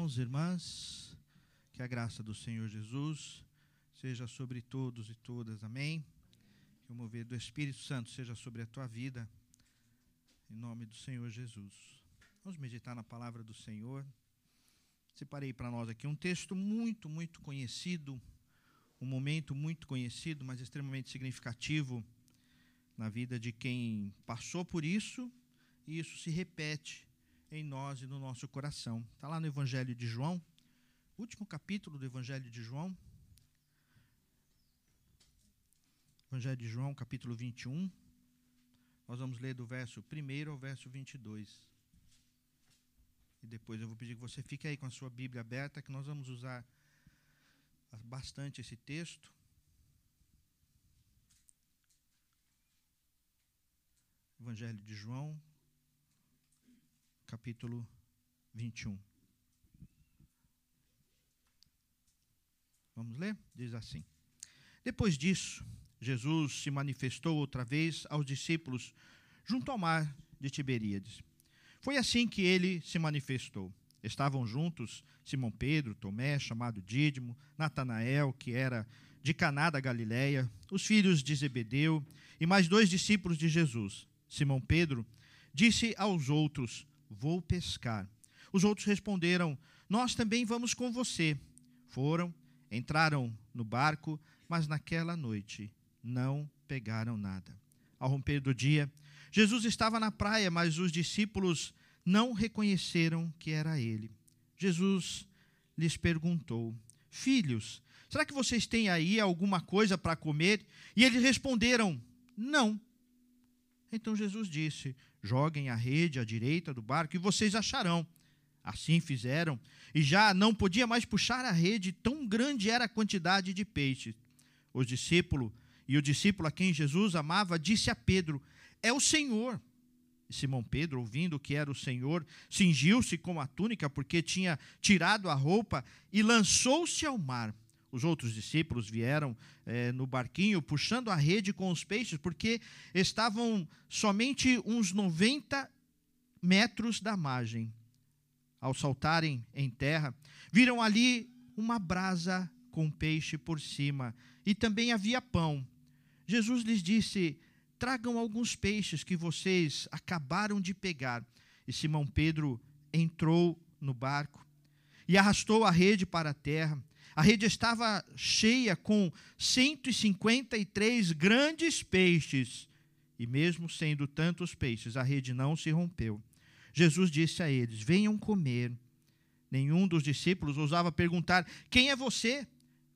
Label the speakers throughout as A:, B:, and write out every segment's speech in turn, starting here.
A: irmãos, irmãs, que a graça do Senhor Jesus seja sobre todos e todas, amém? Que o mover do Espírito Santo seja sobre a tua vida, em nome do Senhor Jesus. Vamos meditar na palavra do Senhor. Separei para nós aqui um texto muito, muito conhecido, um momento muito conhecido, mas extremamente significativo na vida de quem passou por isso, e isso se repete em nós e no nosso coração. Está lá no Evangelho de João, último capítulo do Evangelho de João. Evangelho de João, capítulo 21. Nós vamos ler do verso 1 ao verso 22. E depois eu vou pedir que você fique aí com a sua Bíblia aberta, que nós vamos usar bastante esse texto. Evangelho de João, capítulo 21. Vamos ler? Diz assim: Depois disso, Jesus se manifestou outra vez aos discípulos junto ao mar de Tiberíades. Foi assim que ele se manifestou. Estavam juntos Simão Pedro, Tomé, chamado Dídimo, Natanael, que era de Caná da Galileia, os filhos de Zebedeu e mais dois discípulos de Jesus. Simão Pedro disse aos outros: Vou pescar. Os outros responderam: Nós também vamos com você. Foram, entraram no barco, mas naquela noite não pegaram nada. Ao romper do dia, Jesus estava na praia, mas os discípulos não reconheceram que era ele. Jesus lhes perguntou: Filhos, será que vocês têm aí alguma coisa para comer? E eles responderam: Não. Então Jesus disse: Joguem a rede à direita do barco e vocês acharão. Assim fizeram, e já não podia mais puxar a rede, tão grande era a quantidade de peixes. Os discípulos, e o discípulo a quem Jesus amava, disse a Pedro: É o Senhor. E Simão Pedro, ouvindo que era o Senhor, cingiu-se com a túnica, porque tinha tirado a roupa, e lançou-se ao mar. Os outros discípulos vieram é, no barquinho puxando a rede com os peixes, porque estavam somente uns 90 metros da margem. Ao saltarem em terra, viram ali uma brasa com peixe por cima, e também havia pão. Jesus lhes disse: Tragam alguns peixes que vocês acabaram de pegar. E Simão Pedro entrou no barco e arrastou a rede para a terra a rede estava cheia com 153 grandes peixes. E mesmo sendo tantos peixes, a rede não se rompeu. Jesus disse a eles: Venham comer. Nenhum dos discípulos ousava perguntar: Quem é você?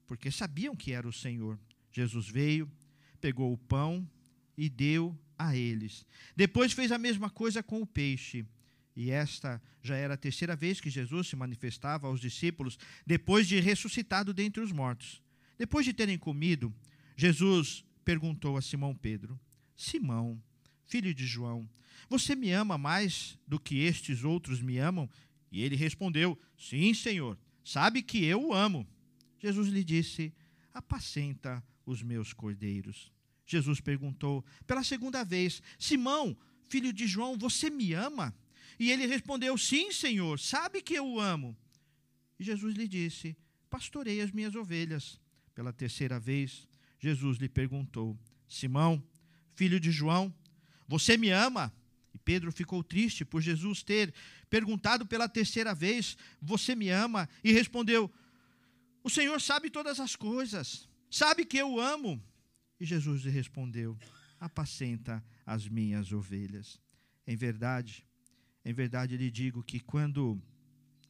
A: Porque sabiam que era o Senhor. Jesus veio, pegou o pão e deu a eles. Depois fez a mesma coisa com o peixe. E esta já era a terceira vez que Jesus se manifestava aos discípulos depois de ressuscitado dentre os mortos. Depois de terem comido, Jesus perguntou a Simão Pedro: Simão, filho de João, você me ama mais do que estes outros me amam? E ele respondeu: Sim, Senhor, sabe que eu o amo. Jesus lhe disse: Apacenta os meus cordeiros. Jesus perguntou pela segunda vez: Simão, filho de João, você me ama? E ele respondeu: Sim, Senhor, sabe que eu o amo. E Jesus lhe disse: Pastorei as minhas ovelhas. Pela terceira vez, Jesus lhe perguntou: Simão, filho de João, você me ama? E Pedro ficou triste por Jesus ter perguntado pela terceira vez: Você me ama? E respondeu: O Senhor sabe todas as coisas, sabe que eu o amo. E Jesus lhe respondeu: Apacenta as minhas ovelhas. Em verdade, em verdade lhe digo que quando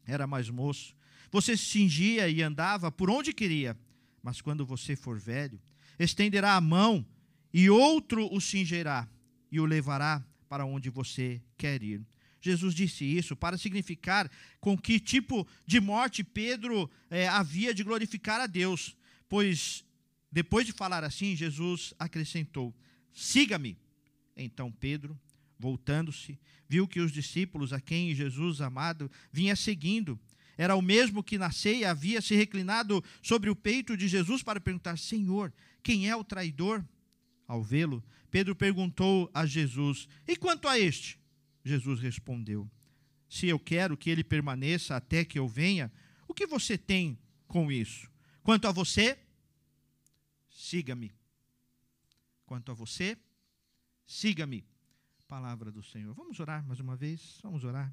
A: era mais moço, você se cingia e andava por onde queria, mas quando você for velho, estenderá a mão e outro o cingerá e o levará para onde você quer ir. Jesus disse isso para significar com que tipo de morte Pedro é, havia de glorificar a Deus, pois depois de falar assim, Jesus acrescentou: Siga-me. Então Pedro Voltando-se, viu que os discípulos a quem Jesus amado vinha seguindo era o mesmo que na ceia havia se reclinado sobre o peito de Jesus para perguntar: Senhor, quem é o traidor? Ao vê-lo, Pedro perguntou a Jesus: E quanto a este? Jesus respondeu: se eu quero que ele permaneça até que eu venha, o que você tem com isso? Quanto a você, siga-me. Quanto a você, siga-me. Palavra do Senhor. Vamos orar mais uma vez? Vamos orar.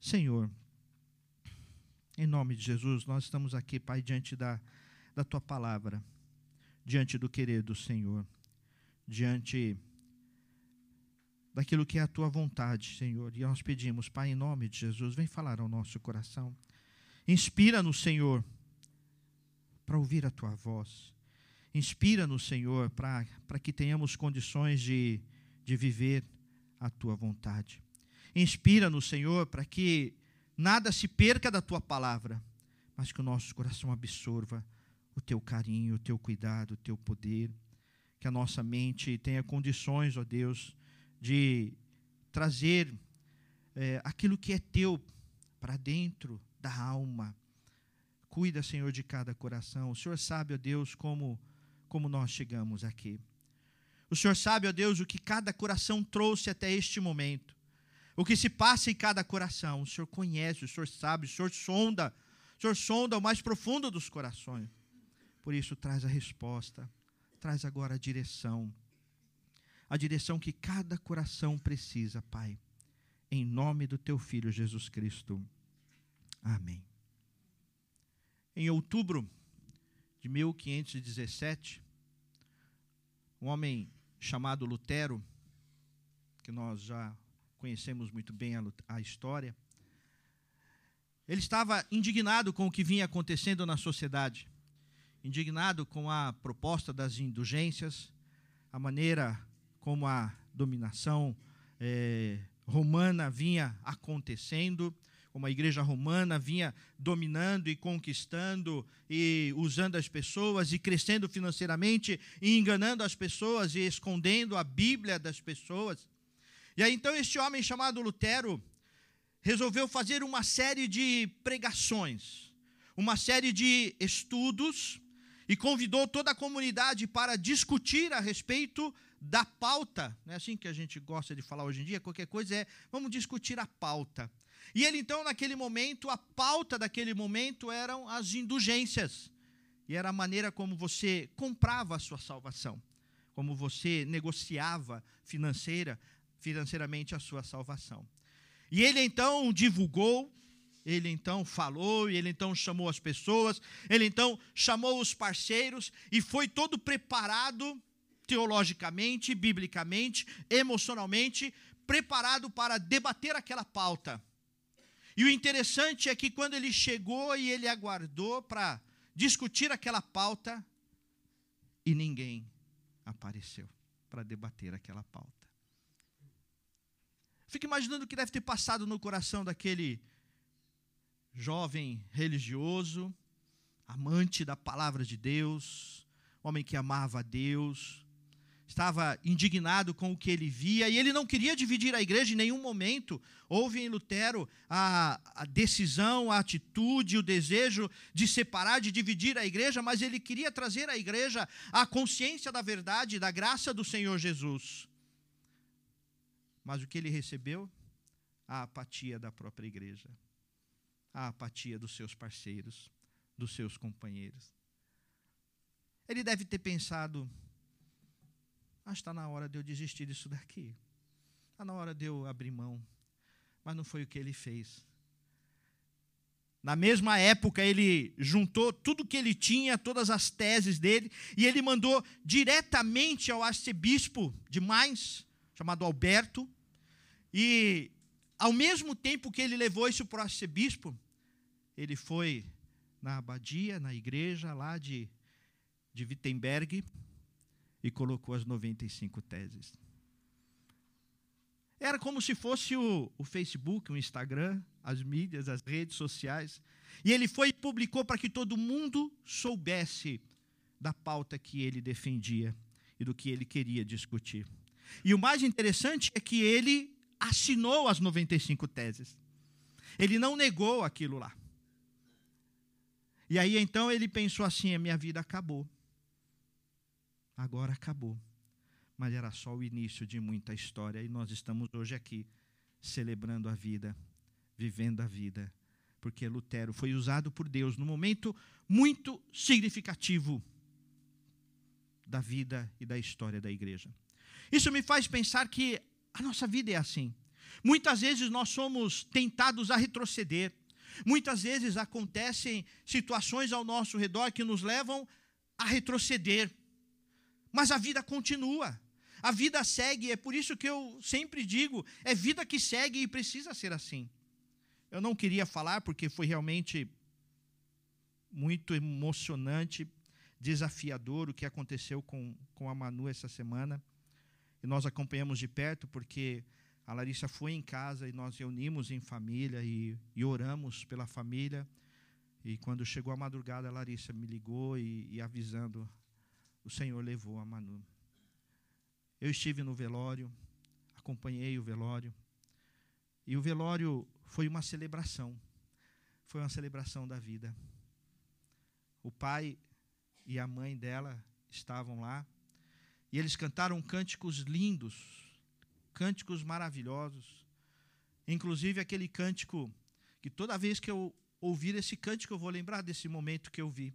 A: Senhor, em nome de Jesus, nós estamos aqui, Pai, diante da, da tua palavra, diante do querer do Senhor, diante daquilo que é a tua vontade, Senhor. E nós pedimos, Pai, em nome de Jesus, vem falar ao nosso coração. Inspira-nos, Senhor, para ouvir a tua voz. Inspira-nos, Senhor, para que tenhamos condições de, de viver a tua vontade. Inspira-nos, Senhor, para que nada se perca da tua palavra, mas que o nosso coração absorva o teu carinho, o teu cuidado, o teu poder. Que a nossa mente tenha condições, ó Deus, de trazer é, aquilo que é teu para dentro da alma. Cuida, Senhor, de cada coração. O Senhor sabe, ó Deus, como, como nós chegamos aqui. O Senhor sabe, ó Deus, o que cada coração trouxe até este momento. O que se passa em cada coração. O Senhor conhece, o Senhor sabe, o Senhor sonda. O Senhor sonda o mais profundo dos corações. Por isso, traz a resposta. Traz agora a direção a direção que cada coração precisa, Pai. Em nome do teu filho Jesus Cristo. Amém. Em outubro de 1517, um homem chamado Lutero, que nós já conhecemos muito bem a, a história, ele estava indignado com o que vinha acontecendo na sociedade, indignado com a proposta das indulgências, a maneira como a dominação é, romana vinha acontecendo, como a igreja romana vinha dominando e conquistando e usando as pessoas e crescendo financeiramente e enganando as pessoas e escondendo a Bíblia das pessoas. E aí então este homem chamado Lutero resolveu fazer uma série de pregações, uma série de estudos e convidou toda a comunidade para discutir a respeito da pauta, não é assim que a gente gosta de falar hoje em dia, qualquer coisa é, vamos discutir a pauta. E ele então, naquele momento, a pauta daquele momento eram as indulgências. E era a maneira como você comprava a sua salvação, como você negociava financeira, financeiramente a sua salvação. E ele então divulgou, ele então falou, e ele então chamou as pessoas, ele então chamou os parceiros e foi todo preparado teologicamente, biblicamente, emocionalmente, preparado para debater aquela pauta. E o interessante é que quando ele chegou e ele aguardou para discutir aquela pauta, e ninguém apareceu para debater aquela pauta. Fico imaginando o que deve ter passado no coração daquele jovem religioso, amante da palavra de Deus, homem que amava a Deus, estava indignado com o que ele via e ele não queria dividir a igreja em nenhum momento. Houve em Lutero a, a, decisão, a atitude, o desejo de separar, de dividir a igreja, mas ele queria trazer à igreja a consciência da verdade, da graça do Senhor Jesus. Mas o que ele recebeu? A apatia da própria igreja, a apatia dos seus parceiros, dos seus companheiros. Ele deve ter pensado, mas está na hora de eu desistir disso daqui. Está na hora de eu abrir mão. Mas não foi o que ele fez. Na mesma época, ele juntou tudo que ele tinha, todas as teses dele, e ele mandou diretamente ao arcebispo de Mainz, chamado Alberto, e ao mesmo tempo que ele levou isso para o arcebispo, ele foi na abadia, na igreja lá de, de Wittenberg, e colocou as 95 teses. Era como se fosse o, o Facebook, o Instagram, as mídias, as redes sociais. E ele foi e publicou para que todo mundo soubesse da pauta que ele defendia e do que ele queria discutir. E o mais interessante é que ele assinou as 95 teses. Ele não negou aquilo lá. E aí então ele pensou assim: a minha vida acabou agora acabou. Mas era só o início de muita história e nós estamos hoje aqui celebrando a vida, vivendo a vida, porque Lutero foi usado por Deus num momento muito significativo da vida e da história da igreja. Isso me faz pensar que a nossa vida é assim. Muitas vezes nós somos tentados a retroceder. Muitas vezes acontecem situações ao nosso redor que nos levam a retroceder. Mas a vida continua. A vida segue, é por isso que eu sempre digo: é vida que segue e precisa ser assim. Eu não queria falar porque foi realmente muito emocionante, desafiador o que aconteceu com, com a Manu essa semana. E nós acompanhamos de perto porque a Larissa foi em casa e nós reunimos em família e, e oramos pela família. E quando chegou a madrugada, a Larissa me ligou e, e avisando: o Senhor levou a Manu. Eu estive no velório, acompanhei o velório. E o velório foi uma celebração. Foi uma celebração da vida. O pai e a mãe dela estavam lá. E eles cantaram cânticos lindos, cânticos maravilhosos. Inclusive aquele cântico que toda vez que eu ouvir esse cântico eu vou lembrar desse momento que eu vi.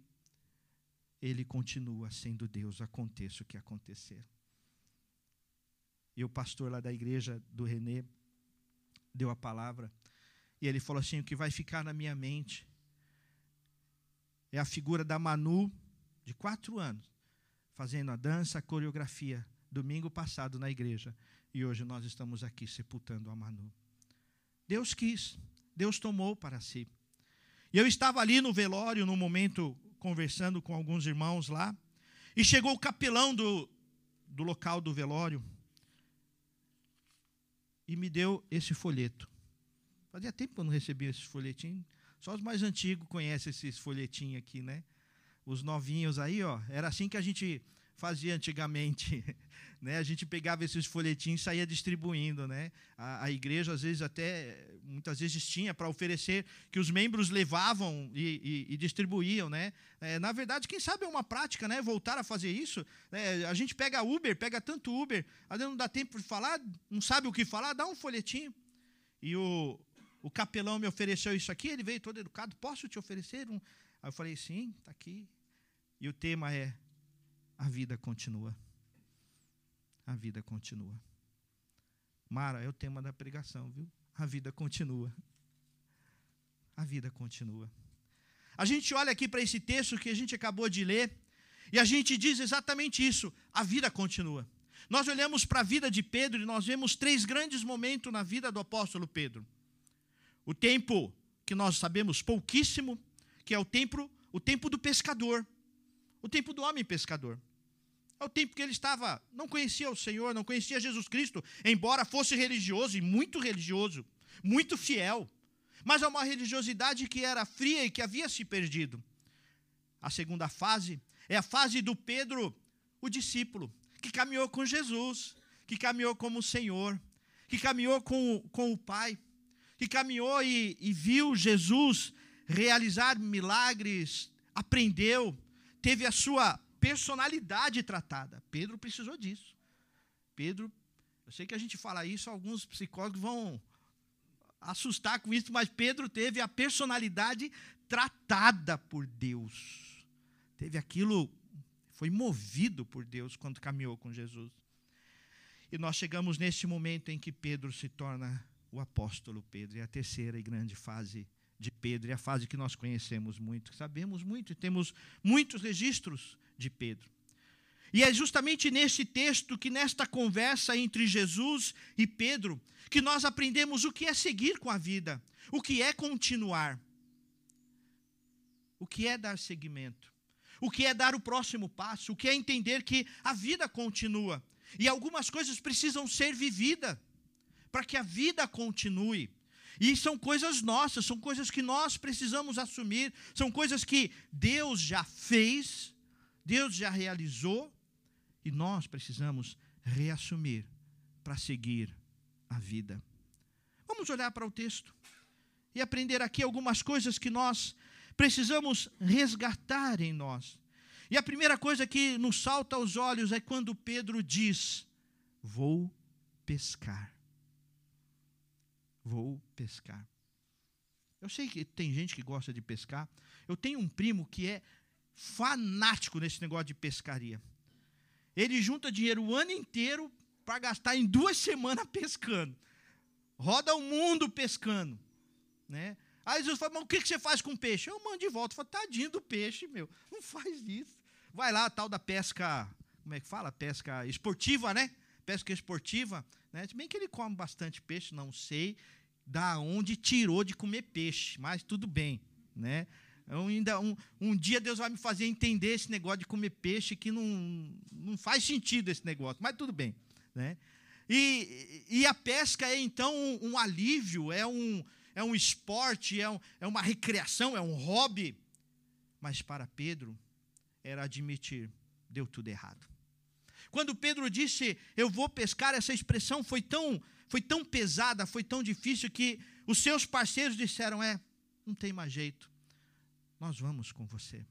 A: Ele continua sendo Deus, aconteça o que acontecer. E o pastor lá da igreja do Renê deu a palavra. E ele falou assim: o que vai ficar na minha mente é a figura da Manu, de quatro anos, fazendo a dança, a coreografia, domingo passado na igreja. E hoje nós estamos aqui sepultando a Manu. Deus quis, Deus tomou para si. E eu estava ali no velório, no momento, conversando com alguns irmãos lá, e chegou o capelão do, do local do velório e me deu esse folheto. Fazia tempo que eu não recebia esse folhetim. Só os mais antigos conhecem esses folhetinhos aqui, né? Os novinhos aí, ó. Era assim que a gente fazia antigamente. Né? A gente pegava esses folhetins e saía distribuindo. Né? A, a igreja, às vezes, até muitas vezes tinha para oferecer que os membros levavam e, e, e distribuíam. Né? É, na verdade, quem sabe é uma prática né? voltar a fazer isso. Né? A gente pega Uber, pega tanto Uber, às não dá tempo de falar, não sabe o que falar, dá um folhetinho. E o, o capelão me ofereceu isso aqui, ele veio todo educado, posso te oferecer um? Aí eu falei, sim, está aqui. E o tema é a vida continua. A vida continua. Mara, é o tema da pregação, viu? A vida continua. A vida continua. A gente olha aqui para esse texto que a gente acabou de ler e a gente diz exatamente isso: a vida continua. Nós olhamos para a vida de Pedro e nós vemos três grandes momentos na vida do apóstolo Pedro. O tempo que nós sabemos pouquíssimo, que é o tempo, o tempo do pescador, o tempo do homem pescador. É o tempo que ele estava, não conhecia o Senhor, não conhecia Jesus Cristo, embora fosse religioso e muito religioso, muito fiel. Mas é uma religiosidade que era fria e que havia se perdido. A segunda fase é a fase do Pedro, o discípulo, que caminhou com Jesus, que caminhou como Senhor, que caminhou com, com o Pai, que caminhou e, e viu Jesus realizar milagres, aprendeu, teve a sua personalidade tratada. Pedro precisou disso. Pedro, eu sei que a gente fala isso, alguns psicólogos vão assustar com isso, mas Pedro teve a personalidade tratada por Deus. Teve aquilo, foi movido por Deus quando caminhou com Jesus. E nós chegamos neste momento em que Pedro se torna o apóstolo Pedro, é a terceira e grande fase de Pedro, é a fase que nós conhecemos muito, sabemos muito, temos muitos registros de Pedro. E é justamente neste texto que, nesta conversa entre Jesus e Pedro, que nós aprendemos o que é seguir com a vida, o que é continuar, o que é dar seguimento, o que é dar o próximo passo, o que é entender que a vida continua e algumas coisas precisam ser vividas para que a vida continue. E são coisas nossas, são coisas que nós precisamos assumir, são coisas que Deus já fez Deus já realizou e nós precisamos reassumir para seguir a vida. Vamos olhar para o texto e aprender aqui algumas coisas que nós precisamos resgatar em nós. E a primeira coisa que nos salta aos olhos é quando Pedro diz: Vou pescar. vou pescar. Eu sei que tem gente que gosta de pescar. Eu tenho um primo que é fanático nesse negócio de pescaria. Ele junta dinheiro o ano inteiro para gastar em duas semanas pescando. Roda o mundo pescando. Né? Aí Jesus fala, mas o que você faz com peixe? Eu mando de volta. Eu falo, tadinho do peixe, meu. Não faz isso. Vai lá, tal da pesca, como é que fala? Pesca esportiva, né? Pesca esportiva. Né? Se bem que ele come bastante peixe, não sei da onde tirou de comer peixe, mas tudo bem, né? Eu ainda um, um dia Deus vai me fazer entender esse negócio de comer peixe que não, não faz sentido esse negócio, mas tudo bem, né? E, e a pesca é então um, um alívio, é um, é um esporte, é, um, é uma recreação, é um hobby. Mas para Pedro era admitir, deu tudo errado. Quando Pedro disse, eu vou pescar, essa expressão foi tão, foi tão pesada, foi tão difícil que os seus parceiros disseram: é, não tem mais jeito, nós vamos com você.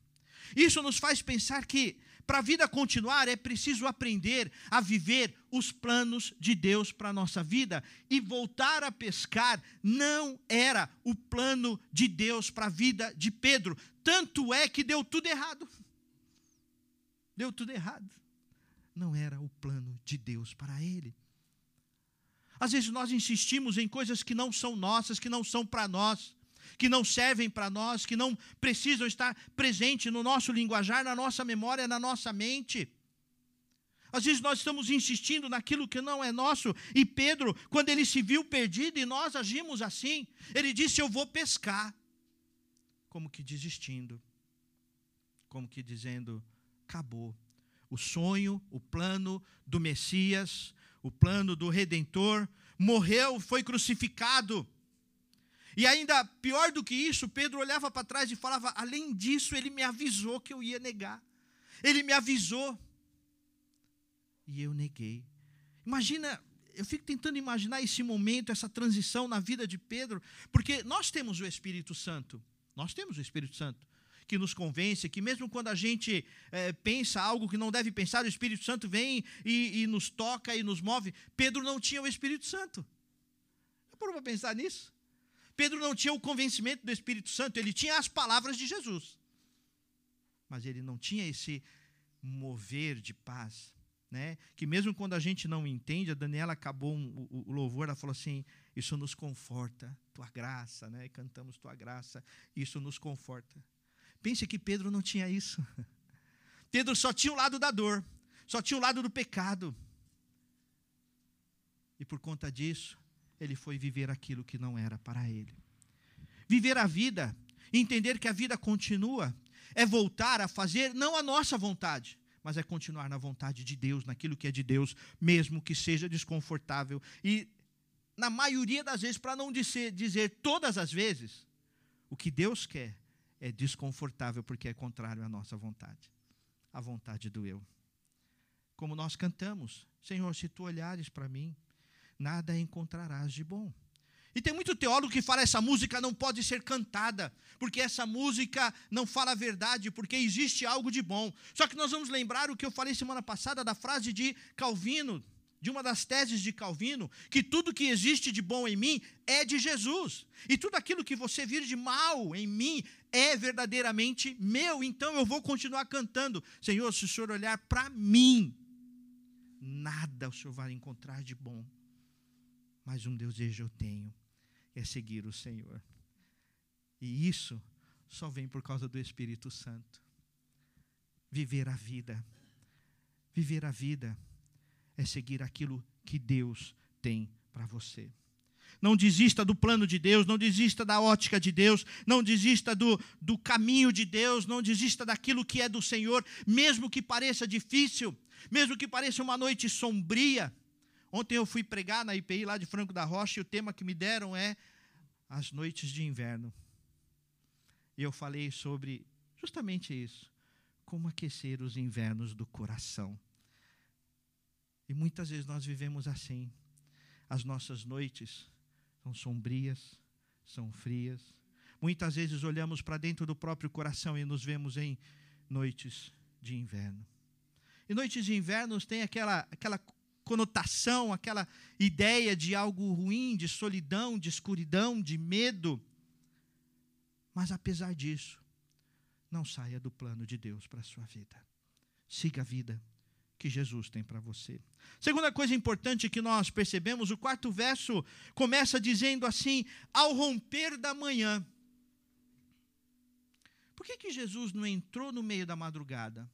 A: Isso nos faz pensar que, para a vida continuar, é preciso aprender a viver os planos de Deus para a nossa vida. E voltar a pescar não era o plano de Deus para a vida de Pedro. Tanto é que deu tudo errado. Deu tudo errado. Não era o plano de Deus para ele. Às vezes nós insistimos em coisas que não são nossas, que não são para nós, que não servem para nós, que não precisam estar presentes no nosso linguajar, na nossa memória, na nossa mente. Às vezes nós estamos insistindo naquilo que não é nosso, e Pedro, quando ele se viu perdido, e nós agimos assim, ele disse: Eu vou pescar, como que desistindo, como que dizendo: Acabou. O sonho, o plano do Messias, o plano do redentor, morreu, foi crucificado. E ainda pior do que isso, Pedro olhava para trás e falava: além disso, ele me avisou que eu ia negar. Ele me avisou. E eu neguei. Imagina, eu fico tentando imaginar esse momento, essa transição na vida de Pedro, porque nós temos o Espírito Santo. Nós temos o Espírito Santo que nos convence, que mesmo quando a gente é, pensa algo que não deve pensar, o Espírito Santo vem e, e nos toca e nos move. Pedro não tinha o Espírito Santo. Parou para pensar nisso? Pedro não tinha o convencimento do Espírito Santo, ele tinha as palavras de Jesus. Mas ele não tinha esse mover de paz. Né? Que mesmo quando a gente não entende, a Daniela acabou um, o, o, louvor, ela falou assim: Isso nos conforta, tua graça, né? Cantamos tua graça, isso nos conforta. Pense que Pedro não tinha isso. Pedro só tinha o lado da dor, só tinha o lado do pecado. E por conta disso, ele foi viver aquilo que não era para ele. Viver a vida, entender que a vida continua, é voltar a fazer não a nossa vontade, mas é continuar na vontade de Deus, naquilo que é de Deus, mesmo que seja desconfortável. E, na maioria das vezes, para não dizer, dizer todas as vezes, o que Deus quer é desconfortável porque é contrário à nossa vontade, à vontade do eu. Como nós cantamos, Senhor, se tu olhares para mim, nada encontrarás de bom. E tem muito teólogo que fala essa música não pode ser cantada, porque essa música não fala a verdade, porque existe algo de bom. Só que nós vamos lembrar o que eu falei semana passada da frase de Calvino, de uma das teses de Calvino, que tudo que existe de bom em mim é de Jesus. E tudo aquilo que você vir de mal em mim é verdadeiramente meu. Então eu vou continuar cantando. Senhor, se o Senhor olhar para mim, nada o Senhor vai encontrar de bom. Mas um desejo eu tenho, é seguir o Senhor. E isso só vem por causa do Espírito Santo. Viver a vida. Viver a vida é seguir aquilo que Deus tem para você. Não desista do plano de Deus, não desista da ótica de Deus, não desista do, do caminho de Deus, não desista daquilo que é do Senhor, mesmo que pareça difícil, mesmo que pareça uma noite sombria. Ontem eu fui pregar na IPI lá de Franco da Rocha e o tema que me deram é as noites de inverno. E eu falei sobre justamente isso, como aquecer os invernos do coração. E muitas vezes nós vivemos assim. As nossas noites são sombrias, são frias. Muitas vezes olhamos para dentro do próprio coração e nos vemos em noites de inverno. E noites de inverno tem aquela, aquela conotação, aquela ideia de algo ruim, de solidão, de escuridão, de medo. Mas apesar disso, não saia do plano de Deus para a sua vida. Siga a vida que Jesus tem para você. Segunda coisa importante que nós percebemos, o quarto verso começa dizendo assim: ao romper da manhã. Por que, que Jesus não entrou no meio da madrugada,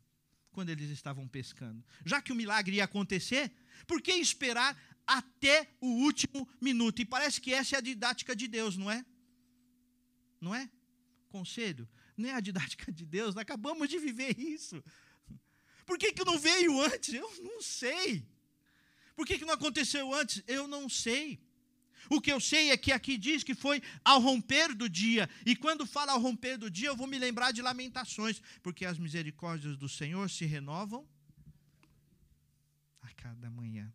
A: quando eles estavam pescando? Já que o milagre ia acontecer, por que esperar até o último minuto? E parece que essa é a didática de Deus, não é? Não é? Conselho, não é a didática de Deus, acabamos de viver isso. Por que, que não veio antes? Eu não sei. Por que, que não aconteceu antes? Eu não sei. O que eu sei é que aqui diz que foi ao romper do dia. E quando fala ao romper do dia, eu vou me lembrar de lamentações, porque as misericórdias do Senhor se renovam a cada manhã.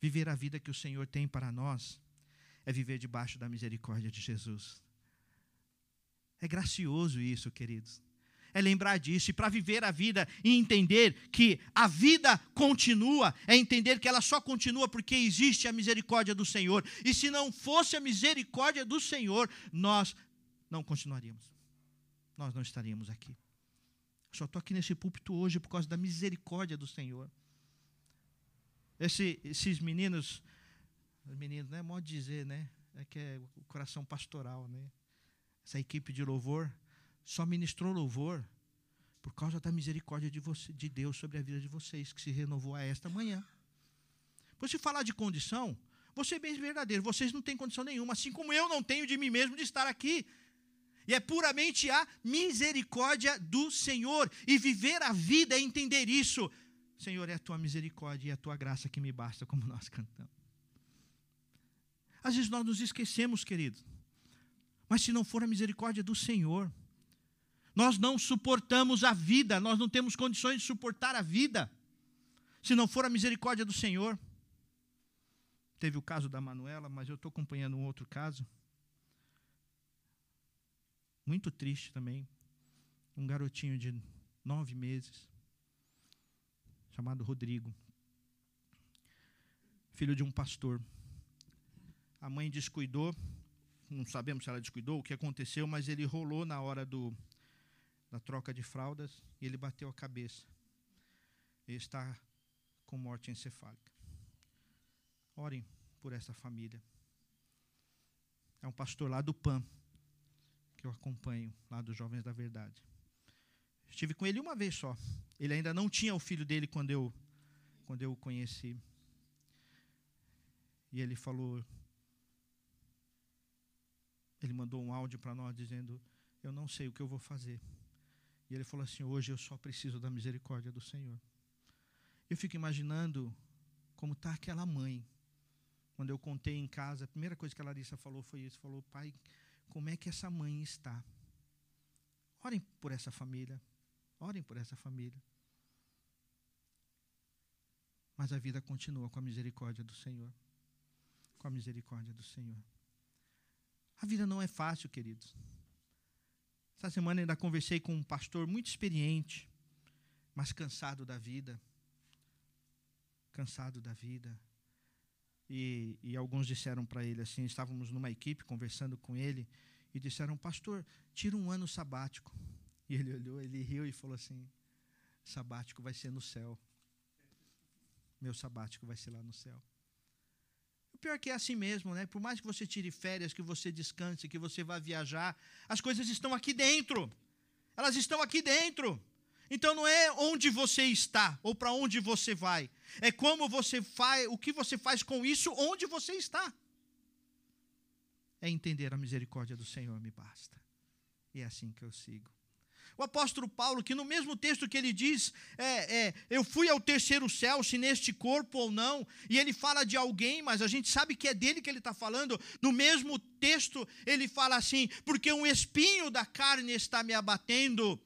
A: Viver a vida que o Senhor tem para nós é viver debaixo da misericórdia de Jesus. É gracioso isso, queridos é lembrar disso. E para viver a vida e entender que a vida continua, é entender que ela só continua porque existe a misericórdia do Senhor. E se não fosse a misericórdia do Senhor, nós não continuaríamos. Nós não estaríamos aqui. Só estou aqui nesse púlpito hoje por causa da misericórdia do Senhor. Esse, esses meninos, meninos, não é modo de dizer, né? É que é o coração pastoral, né? Essa equipe de louvor, só ministrou louvor por causa da misericórdia de, você, de Deus sobre a vida de vocês, que se renovou a esta manhã. Por se falar de condição, você é bem verdadeiro, vocês não têm condição nenhuma, assim como eu não tenho de mim mesmo de estar aqui. E é puramente a misericórdia do Senhor. E viver a vida é entender isso. Senhor, é a tua misericórdia e a tua graça que me basta, como nós cantamos. Às vezes nós nos esquecemos, querido. Mas se não for a misericórdia do Senhor, nós não suportamos a vida, nós não temos condições de suportar a vida, se não for a misericórdia do Senhor. Teve o caso da Manuela, mas eu estou acompanhando um outro caso. Muito triste também. Um garotinho de nove meses, chamado Rodrigo, filho de um pastor. A mãe descuidou, não sabemos se ela descuidou, o que aconteceu, mas ele rolou na hora do, da troca de fraldas e ele bateu a cabeça. Ele está com morte encefálica. Orem por essa família. É um pastor lá do PAN que eu acompanho, lá dos Jovens da Verdade. Estive com ele uma vez só. Ele ainda não tinha o filho dele quando eu quando eu o conheci. E ele falou ele mandou um áudio para nós dizendo: "Eu não sei o que eu vou fazer. E ele falou assim: Hoje eu só preciso da misericórdia do Senhor. Eu fico imaginando como está aquela mãe. Quando eu contei em casa, a primeira coisa que a Larissa falou foi isso: falou, pai, como é que essa mãe está? Orem por essa família. Orem por essa família. Mas a vida continua com a misericórdia do Senhor. Com a misericórdia do Senhor. A vida não é fácil, queridos. Essa semana ainda conversei com um pastor muito experiente, mas cansado da vida. Cansado da vida. E, e alguns disseram para ele assim: estávamos numa equipe conversando com ele, e disseram, pastor, tira um ano sabático. E ele olhou, ele riu e falou assim: sabático vai ser no céu. Meu sabático vai ser lá no céu. O pior é que é assim mesmo, né? Por mais que você tire férias, que você descanse, que você vá viajar, as coisas estão aqui dentro. Elas estão aqui dentro. Então não é onde você está ou para onde você vai. É como você faz, o que você faz com isso onde você está. É entender a misericórdia do Senhor me basta. E é assim que eu sigo. O apóstolo Paulo, que no mesmo texto que ele diz, é, é, eu fui ao terceiro céu, se neste corpo ou não, e ele fala de alguém, mas a gente sabe que é dele que ele está falando. No mesmo texto, ele fala assim: porque um espinho da carne está me abatendo.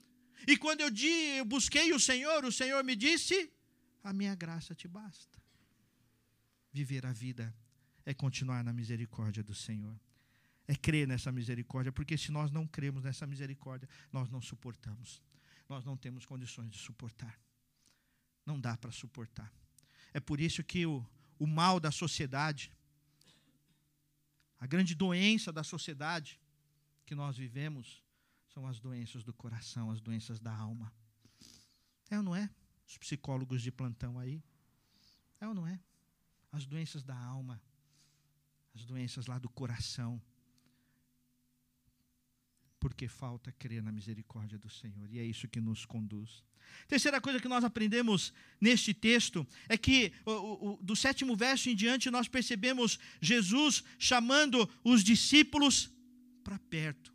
A: E quando eu, di, eu busquei o Senhor, o Senhor me disse: a minha graça te basta. Viver a vida é continuar na misericórdia do Senhor é crer nessa misericórdia, porque se nós não cremos nessa misericórdia, nós não suportamos. Nós não temos condições de suportar. não dá para suportar. É por isso que o, o mal da sociedade, a grande doença da sociedade que nós vivemos, são as doenças do coração, as doenças da alma. É ou não é? Os psicólogos de plantão aí. É ou não é? As doenças da alma, as doenças lá do coração. Porque falta crer na misericórdia do Senhor. E é isso que nos conduz. Terceira coisa que nós aprendemos neste texto é que o, o, do sétimo verso em diante nós percebemos Jesus chamando os discípulos para perto.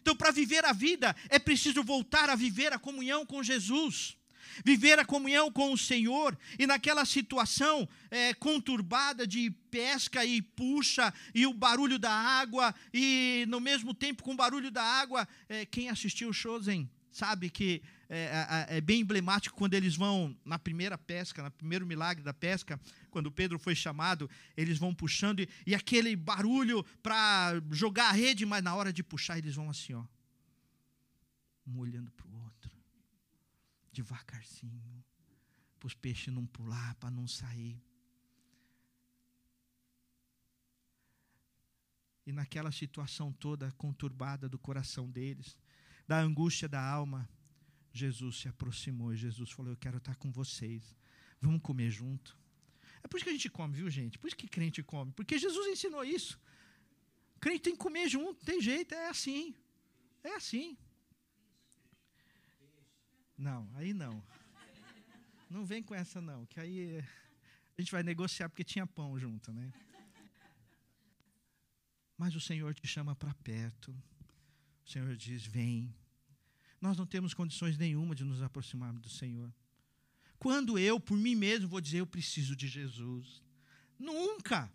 A: Então, para viver a vida, é preciso voltar a viver a comunhão com Jesus viver a comunhão com o Senhor, e naquela situação é, conturbada de pesca e puxa, e o barulho da água, e no mesmo tempo com o barulho da água, é, quem assistiu o Chosen sabe que é, é, bem emblemático quando eles vão na primeira pesca, no primeiro milagre da pesca, quando Pedro foi chamado, eles vão puxando e, e aquele barulho para jogar a rede, mas na hora de puxar eles vão assim, ó, um olhando devagarzinho, para os peixes não pular, para não sair. E naquela situação toda conturbada do coração deles, da angústia da alma, Jesus se aproximou e Jesus falou: Eu quero estar com vocês. Vamos comer junto. É por isso que a gente come, viu, gente? Por isso que crente come. Porque Jesus ensinou isso. Crente tem que comer junto, tem jeito, é assim. É assim. Não, aí não. Não vem com essa não, que aí a gente vai negociar porque tinha pão junto, né? Mas o Senhor te chama para perto. O Senhor diz: "Vem". Nós não temos condições nenhuma de nos aproximarmos do Senhor. Quando eu, por mim mesmo, vou dizer eu preciso de Jesus? Nunca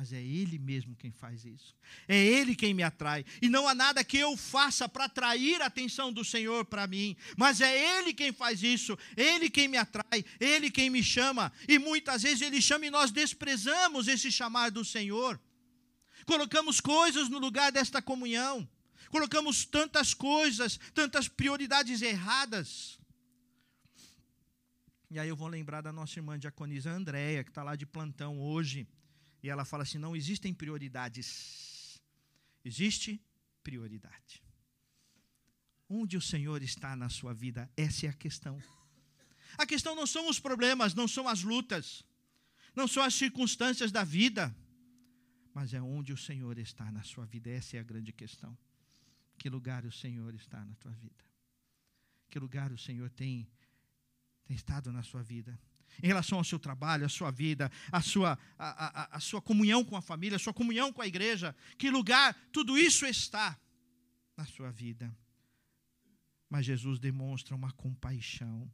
A: mas é Ele mesmo quem faz isso. É Ele quem me atrai. E não há nada que eu faça para atrair a atenção do Senhor para mim, mas é Ele quem faz isso. Ele quem me atrai, Ele quem me chama. E muitas vezes Ele chama e nós desprezamos esse chamar do Senhor. Colocamos coisas no lugar desta comunhão. Colocamos tantas coisas, tantas prioridades erradas. E aí eu vou lembrar da nossa irmã diaconisa Andréia, que está lá de plantão hoje e ela fala assim: não existem prioridades, existe prioridade. Onde o Senhor está na sua vida? Essa é a questão. A questão não são os problemas, não são as lutas, não são as circunstâncias da vida, mas é onde o Senhor está na sua vida. Essa é a grande questão. Que lugar o Senhor está na tua vida? Que lugar o Senhor tem, tem estado na sua vida? Em relação ao seu trabalho, à sua vida, à sua, à, à, à sua comunhão com a família, à sua comunhão com a igreja. Que lugar tudo isso está na sua vida. Mas Jesus demonstra uma compaixão.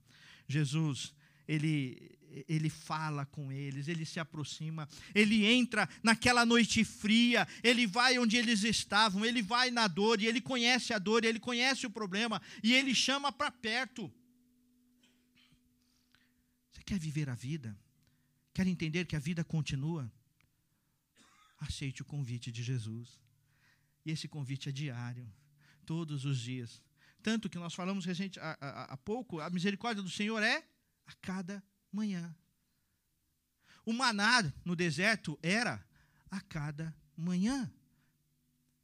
A: Jesus, ele, ele fala com eles, ele se aproxima, ele entra naquela noite fria, ele vai onde eles estavam, ele vai na dor, e ele conhece a dor, ele conhece o problema, e ele chama para perto. Quer viver a vida? Quer entender que a vida continua? Aceite o convite de Jesus. E esse convite é diário, todos os dias. Tanto que nós falamos recente, há, há, há pouco, a misericórdia do Senhor é a cada manhã. O maná no deserto era a cada manhã.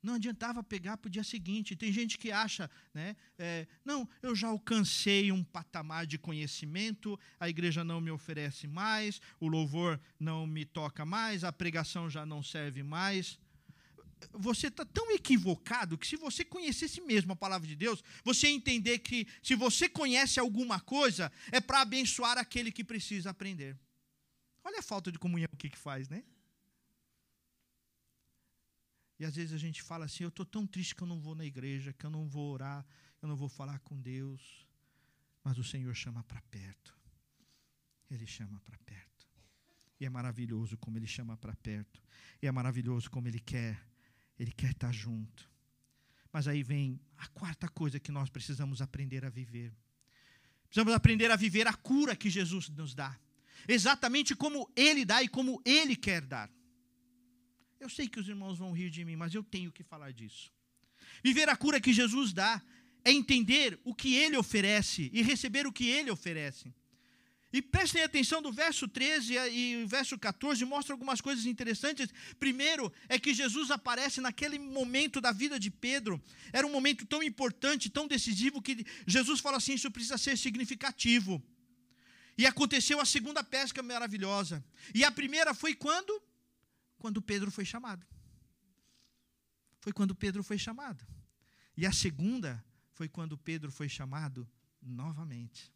A: Não adiantava pegar para o dia seguinte. Tem gente que acha, né? É, não, eu já alcancei um patamar de conhecimento, a igreja não me oferece mais, o louvor não me toca mais, a pregação já não serve mais. Você está tão equivocado que se você conhecesse mesmo a palavra de Deus, você entender que se você conhece alguma coisa, é para abençoar aquele que precisa aprender. Olha a falta de comunhão que, que faz, né? E às vezes a gente fala assim: eu estou tão triste que eu não vou na igreja, que eu não vou orar, eu não vou falar com Deus. Mas o Senhor chama para perto. Ele chama para perto. E é maravilhoso como ele chama para perto. E é maravilhoso como ele quer. Ele quer estar junto. Mas aí vem a quarta coisa que nós precisamos aprender a viver. Precisamos aprender a viver a cura que Jesus nos dá. Exatamente como ele dá e como ele quer dar. Eu sei que os irmãos vão rir de mim, mas eu tenho que falar disso. Viver a cura que Jesus dá é entender o que ele oferece e receber o que ele oferece. E prestem atenção do verso 13 e o verso 14, mostra algumas coisas interessantes. Primeiro, é que Jesus aparece naquele momento da vida de Pedro. Era um momento tão importante, tão decisivo, que Jesus fala assim: isso precisa ser significativo. E aconteceu a segunda pesca maravilhosa. E a primeira foi quando? Quando Pedro foi chamado. Foi quando Pedro foi chamado. E a segunda foi quando Pedro foi chamado novamente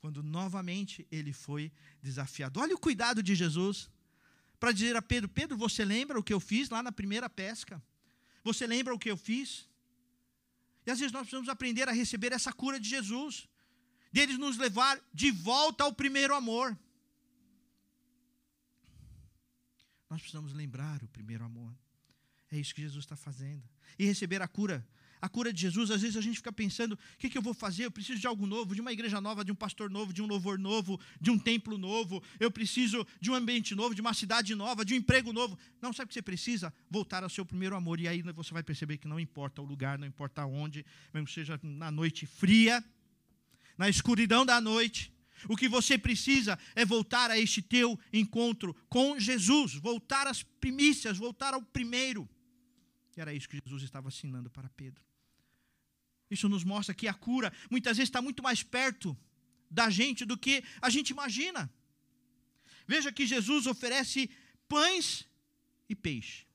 A: quando novamente ele foi desafiado. Olha o cuidado de Jesus para dizer a Pedro: Pedro, você lembra o que eu fiz lá na primeira pesca? Você lembra o que eu fiz? E às vezes nós precisamos aprender a receber essa cura de Jesus, dele nos levar de volta ao primeiro amor. Nós precisamos lembrar o primeiro amor. É isso que Jesus está fazendo. E receber a cura a cura de Jesus, às vezes a gente fica pensando: o que, que, eu vou fazer? Eu preciso de algo novo, de uma igreja nova, de um pastor novo, de um louvor novo, de um templo novo. Eu preciso de um ambiente novo, de uma cidade nova, de um emprego novo. Não, sabe o que você precisa? Voltar ao seu primeiro amor. E aí você vai perceber que não importa o lugar, não importa onde, mesmo que seja na noite fria, na escuridão da noite. O que você precisa é voltar a este teu encontro com Jesus, voltar às primícias, voltar ao primeiro. E era isso que Jesus estava ensinando para Pedro. Isso nos mostra que a cura muitas vezes está muito mais perto da gente do que a gente imagina. Veja que Jesus oferece pães e peixe.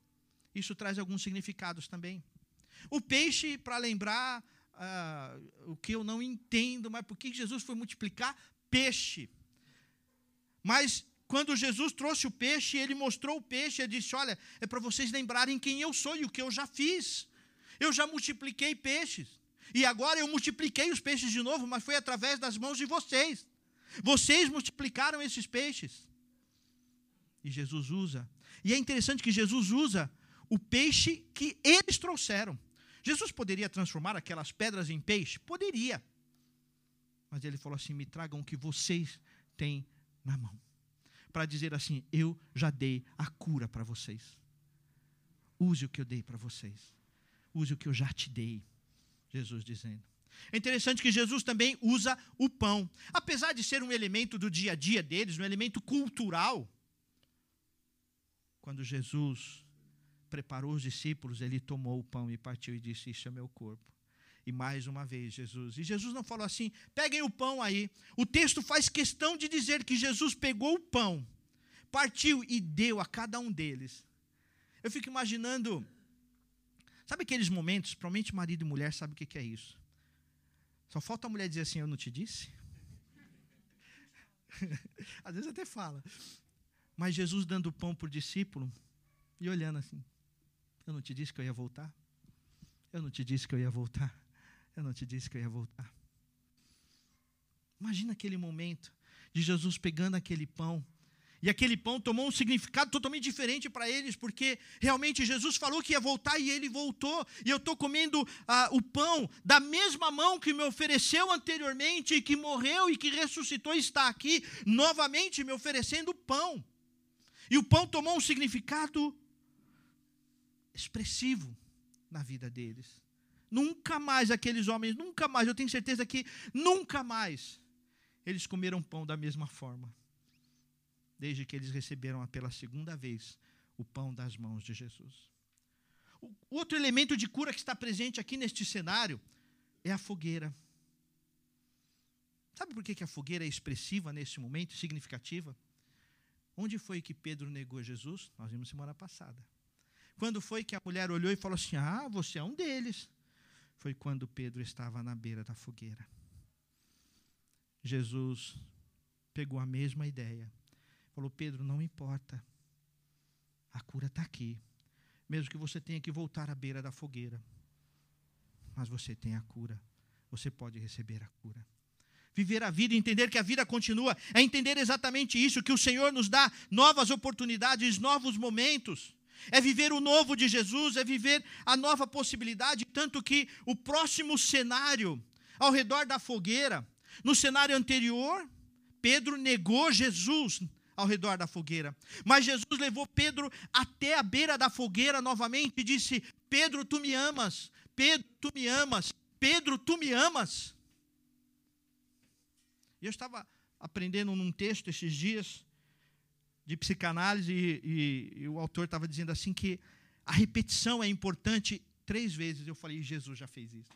A: Isso traz alguns significados também. O peixe, para lembrar uh, o que eu não entendo, mas por que Jesus foi multiplicar peixe? Mas quando Jesus trouxe o peixe, ele mostrou o peixe e disse: Olha, é para vocês lembrarem quem eu sou e o que eu já fiz. Eu já multipliquei peixes. E agora eu multipliquei os peixes de novo, mas foi através das mãos de vocês. Vocês multiplicaram esses peixes. E Jesus usa. E é interessante que Jesus usa o peixe que eles trouxeram. Jesus poderia transformar aquelas pedras em peixe? Poderia. Mas ele falou assim: me tragam o que vocês têm na mão. Para dizer assim: eu já dei a cura para vocês. Use o que eu dei para vocês. Use o que eu já te dei. Jesus dizendo. É interessante que Jesus também usa o pão. Apesar de ser um elemento do dia a dia deles, um elemento cultural, quando Jesus preparou os discípulos, ele tomou o pão e partiu e disse: Isso é meu corpo. E mais uma vez, Jesus. E Jesus não falou assim: peguem o pão aí. O texto faz questão de dizer que Jesus pegou o pão, partiu e deu a cada um deles. Eu fico imaginando Sabe aqueles momentos, provavelmente marido e mulher sabe o que é isso. Só falta a mulher dizer assim, eu não te disse? Às vezes até fala. Mas Jesus dando o pão o discípulo e olhando assim. Eu não te disse que eu ia voltar? Eu não te disse que eu ia voltar? Eu não te disse que eu ia voltar. Imagina aquele momento de Jesus pegando aquele pão e aquele pão tomou um significado totalmente diferente para eles, porque realmente Jesus falou que ia voltar e ele voltou. E eu estou comendo ah, o pão da mesma mão que me ofereceu anteriormente, que morreu e que ressuscitou, e está aqui novamente me oferecendo pão. E o pão tomou um significado expressivo na vida deles. Nunca mais aqueles homens, nunca mais, eu tenho certeza que nunca mais eles comeram pão da mesma forma desde que eles receberam pela segunda vez o pão das mãos de Jesus. O outro elemento de cura que está presente aqui neste cenário é a fogueira. Sabe por que a fogueira é expressiva nesse momento, significativa? Onde foi que Pedro negou Jesus? Nós vimos semana passada. Quando foi que a mulher olhou e falou assim: Ah, você é um deles? Foi quando Pedro estava na beira da fogueira. Jesus pegou a mesma ideia Falou, Pedro, não importa. A cura está aqui. Mesmo que você tenha que voltar à beira da fogueira. Mas você tem a cura. Você pode receber a cura. Viver a vida, entender que a vida continua, é entender exatamente isso, que o Senhor nos dá novas oportunidades, novos momentos. É viver o novo de Jesus, é viver a nova possibilidade, tanto que o próximo cenário, ao redor da fogueira, no cenário anterior, Pedro negou Jesus ao redor da fogueira. Mas Jesus levou Pedro até a beira da fogueira novamente e disse: Pedro, tu me amas. Pedro, tu me amas. Pedro, tu me amas. E eu estava aprendendo num texto esses dias de psicanálise e, e, o autor estava dizendo assim que a repetição é importante três vezes. Eu falei, Jesus já fez isso.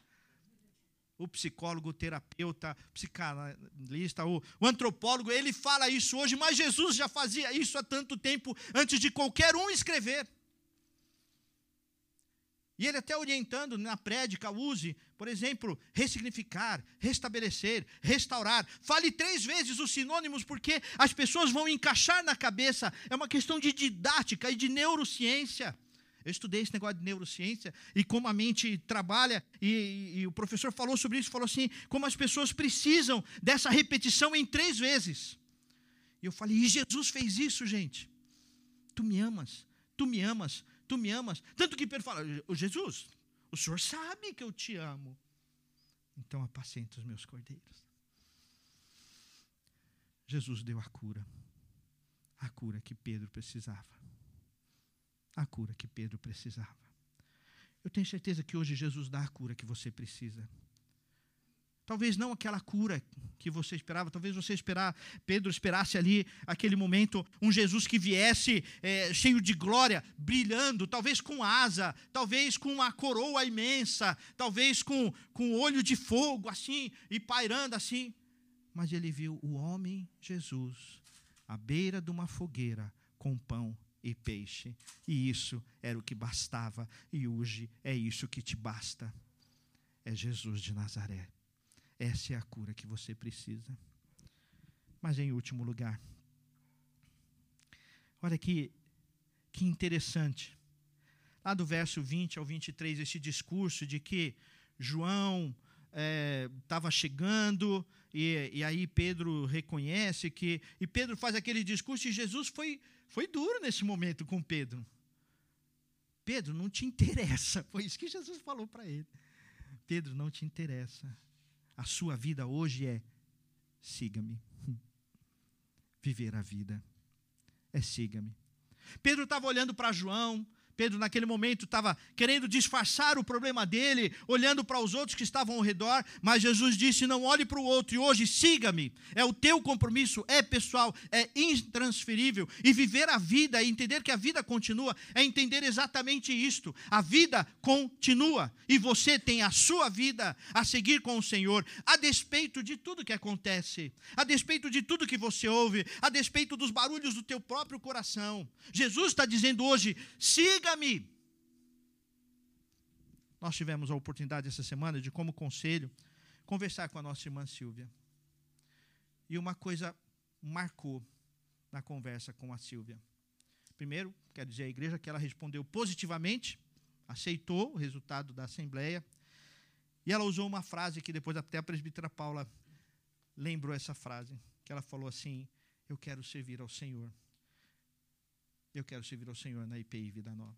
A: O psicólogo, o terapeuta, o psicanalista, o, o antropólogo, ele fala isso hoje, mas Jesus já fazia isso há tanto tempo antes de qualquer um escrever. E ele até orientando na prédica, use, por exemplo, ressignificar, restabelecer, restaurar. Fale três vezes os sinônimos, porque as pessoas vão encaixar na cabeça. É uma questão de didática e de neurociência. Eu estudei esse negócio de neurociência e como a mente trabalha, e, e, e o professor falou sobre isso, falou assim, como as pessoas precisam dessa repetição em três vezes. E eu falei, e Jesus fez isso, gente. Tu me amas, tu me amas, tu me amas. Tanto que Pedro fala: Jesus, o Senhor sabe que eu te amo. Então apacenta os meus cordeiros. Jesus deu a cura. A cura que Pedro precisava. A cura que Pedro precisava. Eu tenho certeza que hoje Jesus dá a cura que você precisa. Talvez não aquela cura que você esperava, talvez você esperar, Pedro esperasse ali aquele momento um Jesus que viesse é, cheio de glória, brilhando, talvez com asa, talvez com uma coroa imensa, talvez com, com olho de fogo assim e pairando assim. Mas ele viu o homem Jesus à beira de uma fogueira com pão e peixe, e isso era o que bastava, e hoje é isso que te basta. É Jesus de Nazaré. Essa é a cura que você precisa. Mas em último lugar, olha que, que interessante. Lá do verso 20 ao 23, esse discurso de que João estava é, chegando, e, e, aí Pedro reconhece que. E Pedro faz aquele discurso, e Jesus foi, foi duro nesse momento com Pedro. Pedro, não te interessa. Foi isso que Jesus falou para ele. Pedro, não te interessa a sua vida hoje é siga-me. Viver a vida é siga-me. Pedro estava olhando para João, Pedro, naquele momento, estava querendo disfarçar o problema dele, olhando para os outros que estavam ao redor, mas Jesus disse: Não olhe para o outro, e hoje siga-me. É o teu compromisso, é pessoal, é intransferível. E viver a vida, e entender que a vida continua, é entender exatamente isto: a vida continua, e você tem a sua vida a seguir com o Senhor, a despeito de tudo que acontece, a despeito de tudo que você ouve, a despeito dos barulhos do teu próprio coração. Jesus está dizendo hoje: siga siga-me. Nós tivemos a oportunidade essa semana de, como conselho, conversar com a nossa irmã Silvia. E uma coisa marcou na conversa com a Silvia. Primeiro, quer dizer, a igreja que ela respondeu positivamente, aceitou o resultado da assembleia, e ela usou uma frase que depois até a presbítera Paula lembrou essa frase, que ela falou assim: Eu quero servir ao Senhor eu quero servir ao Senhor na IPI Vida Nova.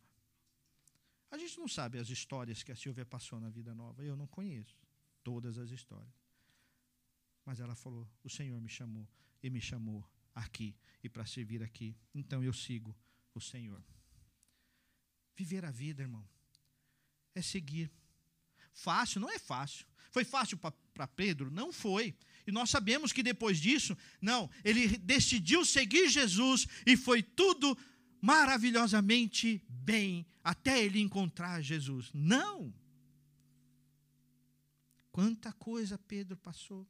A: A gente não sabe as histórias que a Silvia passou na Vida Nova. Eu não conheço todas as histórias. Mas ela falou: O Senhor me chamou e me chamou aqui e para servir aqui. Então eu sigo o Senhor. Viver a vida, irmão, é seguir. Fácil, não é fácil. Foi fácil para Pedro? Não foi. E nós sabemos que depois disso, não, ele decidiu seguir Jesus e foi tudo maravilhosamente bem até ele encontrar Jesus. Não! Quanta coisa Pedro passou,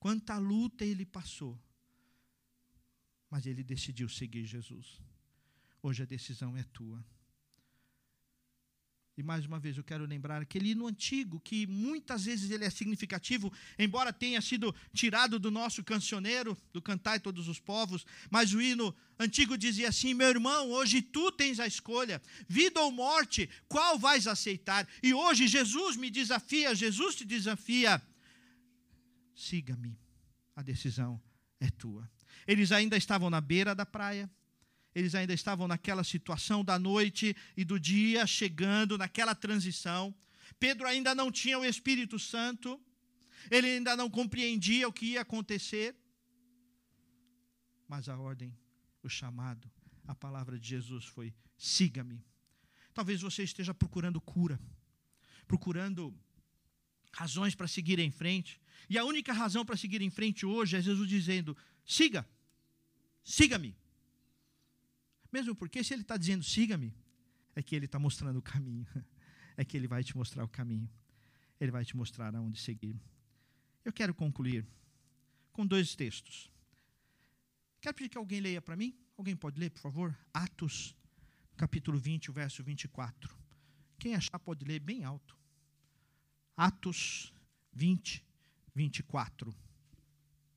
A: quanta luta ele passou, mas ele decidiu seguir Jesus. Hoje a decisão é tua. E mais uma vez eu quero lembrar aquele hino antigo, que muitas vezes ele é significativo, embora tenha sido tirado do nosso cancioneiro, do Cantai Todos os Povos, mas o hino antigo dizia assim: Meu irmão, hoje tu tens a escolha, vida ou morte, qual vais aceitar? E hoje Jesus me desafia, Jesus te desafia, siga-me, a decisão é tua. Eles ainda estavam na beira da praia, eles ainda estavam naquela situação da noite e do dia, chegando naquela transição. Pedro ainda não tinha o Espírito Santo, ele ainda não compreendia o que ia acontecer. Mas a ordem, o chamado, a palavra de Jesus foi: siga-me. Talvez você esteja procurando cura, procurando razões para seguir em frente. E a única razão para seguir em frente hoje é Jesus dizendo: siga, siga-me. Mesmo porque, se ele está dizendo siga-me, é que ele está mostrando o caminho, é que ele vai te mostrar o caminho, ele vai te mostrar aonde seguir. Eu quero concluir com dois textos. Quero pedir que alguém leia para mim. Alguém pode ler, por favor? Atos, capítulo 20, o verso 24. Quem achar pode ler bem alto. Atos 20, 24.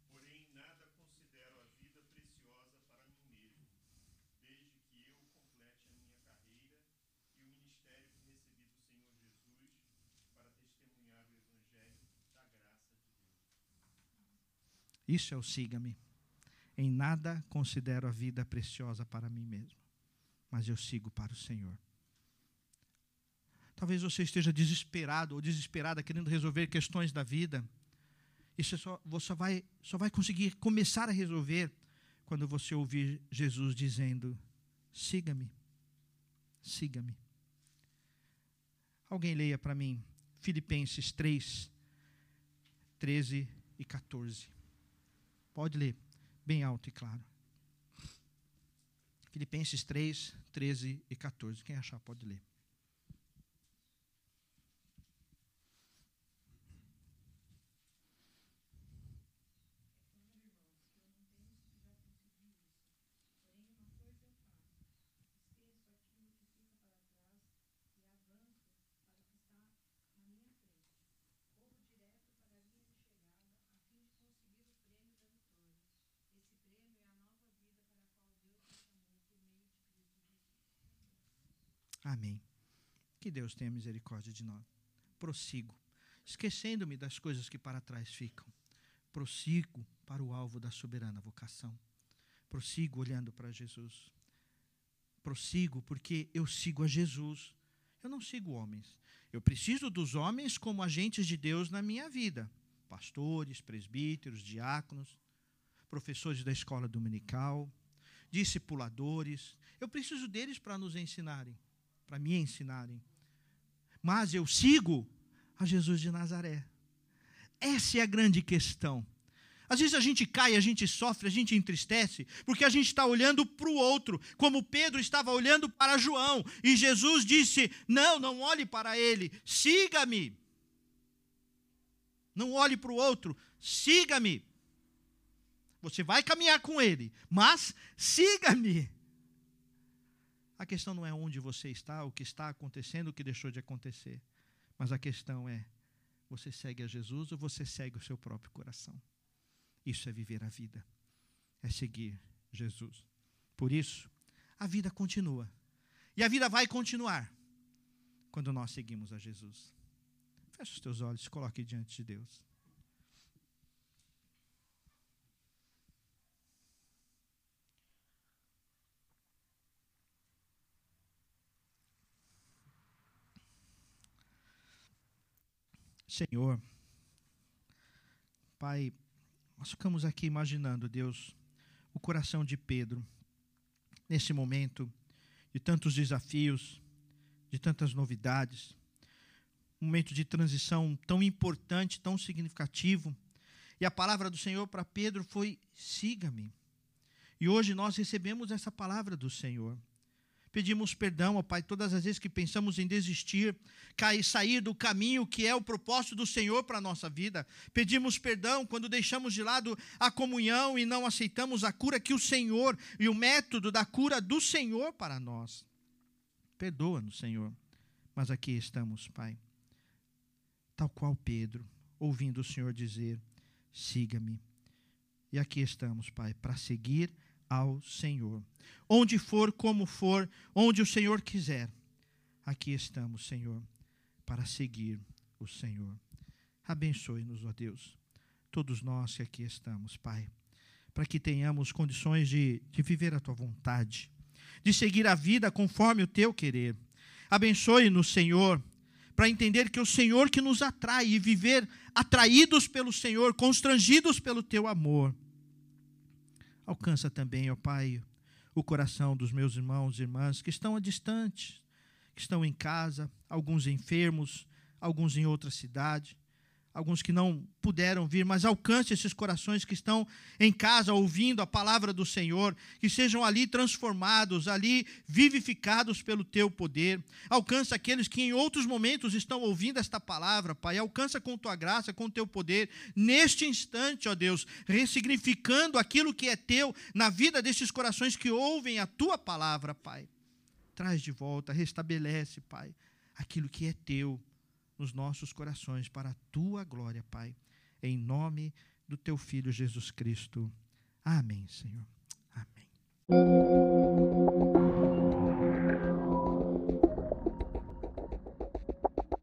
B: Porém, nada considero a vida preciosa para mim mesmo, desde que eu complete a minha carreira e o ministério que recebi do Senhor Jesus para testemunhar o Evangelho da graça de Deus.
A: Isso é o siga-me. Em nada considero a vida preciosa para mim mesmo, mas eu sigo para o Senhor. Talvez você esteja desesperado ou desesperada querendo resolver questões da vida. Isso só, você vai, só vai conseguir começar a resolver quando você ouvir Jesus dizendo: siga-me, siga-me. Alguém leia para mim Filipenses 3, 13 e 14. Pode ler, bem alto e claro. Filipenses 3, 13 e 14. Quem achar pode ler. Amém. Que Deus tenha misericórdia de nós. Prossigo, esquecendo-me das coisas que para trás ficam. Prossigo para o alvo da soberana vocação. Prossigo olhando para Jesus. Prossigo porque eu sigo a Jesus. Eu não sigo homens. Eu preciso dos homens como agentes de Deus na minha vida. Pastores, presbíteros, diáconos, professores da escola dominical, discipuladores. Eu preciso deles para nos ensinarem para me ensinarem. Mas eu sigo a Jesus de Nazaré. Essa é a grande questão. Às vezes a gente cai, a gente sofre, a gente entristece, porque a gente está olhando para o outro, como Pedro estava olhando para João, e Jesus disse: Não, não olhe para ele, siga-me. Não olhe para o outro, siga-me. Você vai caminhar com ele, mas siga-me. A questão não é onde você está, o que está acontecendo, o que deixou de acontecer. Mas a questão é: você segue a Jesus ou você segue o seu próprio coração? Isso é viver a vida, é seguir Jesus. Por isso, a vida continua. E a vida vai continuar quando nós seguimos a Jesus. Feche os teus olhos, coloque diante de Deus. Senhor, Pai, nós ficamos aqui imaginando, Deus, o coração de Pedro, nesse momento de tantos desafios, de tantas novidades, um momento de transição tão importante, tão significativo. E a palavra do Senhor para Pedro foi: siga-me. E hoje nós recebemos essa palavra do Senhor. Pedimos perdão, ó Pai, todas as vezes que pensamos em desistir, cair, sair do caminho que é o propósito do Senhor para a nossa vida. Pedimos perdão quando deixamos de lado a comunhão e não aceitamos a cura que o Senhor e o método da cura do Senhor para nós. Perdoa-nos, Senhor. Mas aqui estamos, Pai. Tal qual Pedro, ouvindo o Senhor dizer: siga-me. E aqui estamos, Pai, para seguir ao Senhor. Onde for, como for, onde o Senhor quiser, aqui estamos, Senhor, para seguir o Senhor. Abençoe-nos, ó Deus, todos nós que aqui estamos, Pai, para que tenhamos condições de, de viver a tua vontade, de seguir a vida conforme o teu querer. Abençoe-nos, Senhor, para entender que é o Senhor que nos atrai e viver atraídos pelo Senhor, constrangidos pelo teu amor Alcança também, ó Pai, o coração dos meus irmãos e irmãs que estão distantes, que estão em casa, alguns enfermos, alguns em outra cidade, alguns que não puderam vir, mas alcance esses corações que estão em casa ouvindo a palavra do Senhor, que sejam ali transformados, ali vivificados pelo teu poder. Alcança aqueles que em outros momentos estão ouvindo esta palavra, Pai. Alcança com tua graça, com teu poder, neste instante, ó Deus, ressignificando aquilo que é teu na vida destes corações que ouvem a tua palavra, Pai. Traz de volta, restabelece, Pai, aquilo que é teu nos nossos corações para a tua glória, Pai. Em nome do teu filho Jesus Cristo. Amém, Senhor. Amém.